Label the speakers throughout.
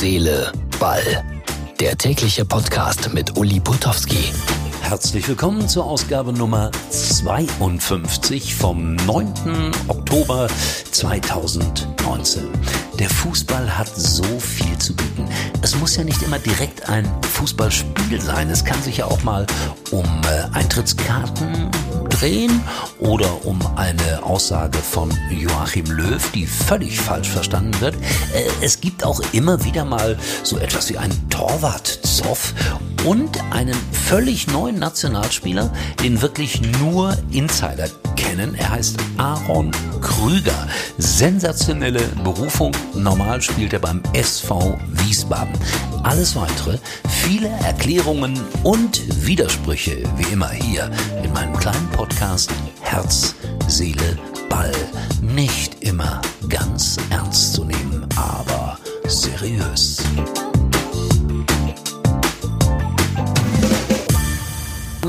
Speaker 1: Seele, Ball. Der tägliche Podcast mit Uli Putowski.
Speaker 2: Herzlich willkommen zur Ausgabe Nummer 52 vom 9. Oktober 2019. Der Fußball hat so viel zu bieten. Es muss ja nicht immer direkt ein Fußballspiel sein. Es kann sich ja auch mal um äh, Eintrittskarten drehen oder um eine Aussage von Joachim Löw, die völlig falsch verstanden wird. Äh, es gibt auch immer wieder mal so etwas wie einen Torwart-Zoff und einen völlig neuen Nationalspieler, den wirklich nur Insider kennen. Er heißt Aaron Krüger. Sensationelle Berufung. Normal spielt er beim SV Wiesbaden. Alles weitere, viele Erklärungen und Widersprüche, wie immer hier in meinem kleinen Podcast Herz, Seele, Ball. Nicht immer ganz ernst zu nehmen, aber seriös.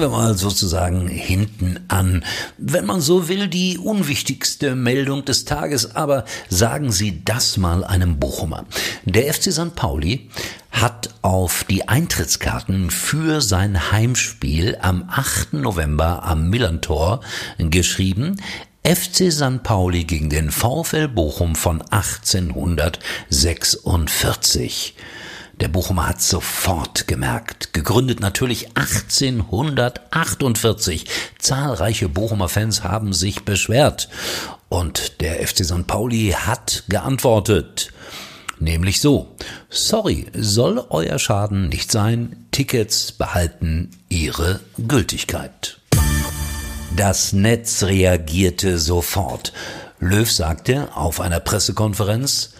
Speaker 2: Wir mal sozusagen hinten an. Wenn man so will, die unwichtigste Meldung des Tages, aber sagen Sie das mal einem Bochumer. Der FC St. Pauli hat auf die Eintrittskarten für sein Heimspiel am 8. November am Millantor geschrieben, FC St. Pauli gegen den VfL Bochum von 1846. Der Bochumer hat sofort gemerkt, gegründet natürlich 1848. Zahlreiche Bochumer Fans haben sich beschwert und der FC St. Pauli hat geantwortet. Nämlich so, sorry, soll euer Schaden nicht sein, Tickets behalten ihre Gültigkeit. Das Netz reagierte sofort. Löw sagte auf einer Pressekonferenz,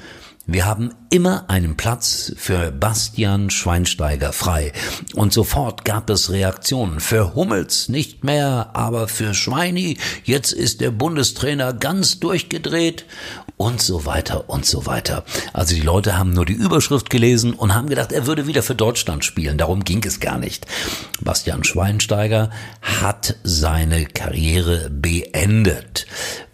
Speaker 2: wir haben immer einen Platz für Bastian Schweinsteiger frei. Und sofort gab es Reaktionen. Für Hummels nicht mehr, aber für Schweini, jetzt ist der Bundestrainer ganz durchgedreht und so weiter und so weiter. Also die Leute haben nur die Überschrift gelesen und haben gedacht, er würde wieder für Deutschland spielen. Darum ging es gar nicht. Bastian Schweinsteiger hat seine Karriere beendet.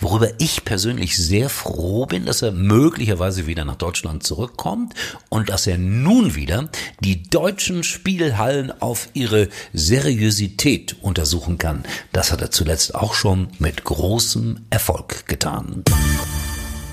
Speaker 2: Worüber ich persönlich sehr froh bin, dass er möglicherweise wieder nach Deutschland zurückkommt und dass er nun wieder die deutschen Spielhallen auf ihre Seriosität untersuchen kann. Das hat er zuletzt auch schon mit großem Erfolg getan.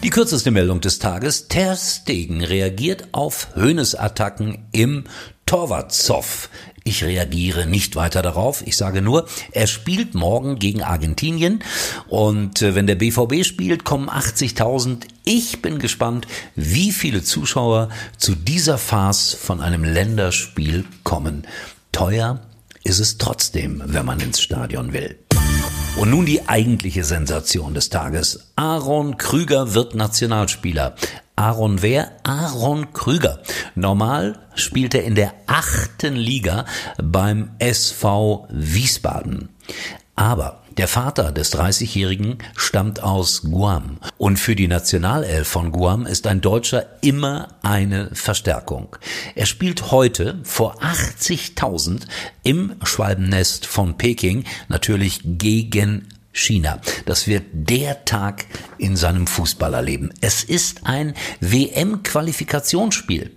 Speaker 2: Die kürzeste Meldung des Tages. Ter Stegen reagiert auf Höhnes-Attacken im Torwartzoff. Ich reagiere nicht weiter darauf. Ich sage nur, er spielt morgen gegen Argentinien und äh, wenn der BVB spielt, kommen 80.000. Ich bin gespannt, wie viele Zuschauer zu dieser Farce von einem Länderspiel kommen. Teuer ist es trotzdem, wenn man ins Stadion will. Und nun die eigentliche Sensation des Tages. Aaron Krüger wird Nationalspieler. Aaron wer? Aaron Krüger. Normal spielt er in der achten Liga beim SV Wiesbaden. Aber der Vater des 30-Jährigen stammt aus Guam und für die Nationalelf von Guam ist ein Deutscher immer eine Verstärkung. Er spielt heute vor 80.000 im Schwalbennest von Peking natürlich gegen China. Das wird der Tag in seinem Fußballerleben. Es ist ein WM-Qualifikationsspiel.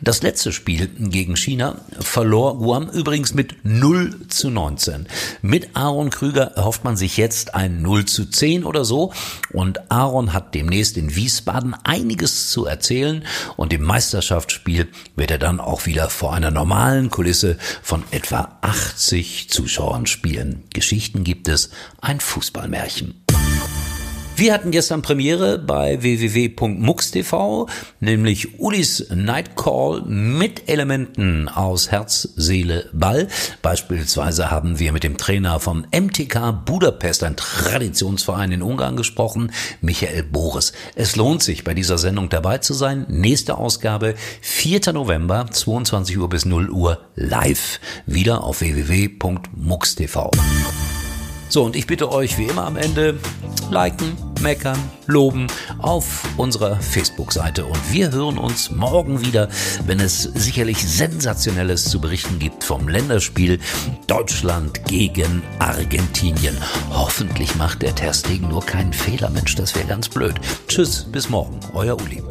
Speaker 2: Das letzte Spiel gegen China verlor Guam übrigens mit 0 zu 19. Mit Aaron Krüger erhofft man sich jetzt ein 0 zu 10 oder so. Und Aaron hat demnächst in Wiesbaden einiges zu erzählen. Und im Meisterschaftsspiel wird er dann auch wieder vor einer normalen Kulisse von etwa 80 Zuschauern spielen. Geschichten gibt es. Ein Fußballmärchen. Wir hatten gestern Premiere bei www.mux.tv, nämlich Ulis Nightcall mit Elementen aus Herz, Seele, Ball. Beispielsweise haben wir mit dem Trainer vom MTK Budapest, ein Traditionsverein in Ungarn, gesprochen, Michael Boris. Es lohnt sich, bei dieser Sendung dabei zu sein. Nächste Ausgabe, 4. November, 22 Uhr bis 0 Uhr live. Wieder auf www.mux.tv. So, und ich bitte euch wie immer am Ende, liken, meckern, loben auf unserer Facebook-Seite. Und wir hören uns morgen wieder, wenn es sicherlich Sensationelles zu berichten gibt vom Länderspiel Deutschland gegen Argentinien. Hoffentlich macht der Terstegen nur keinen Fehler, Mensch, das wäre ganz blöd. Tschüss, bis morgen, euer Uli.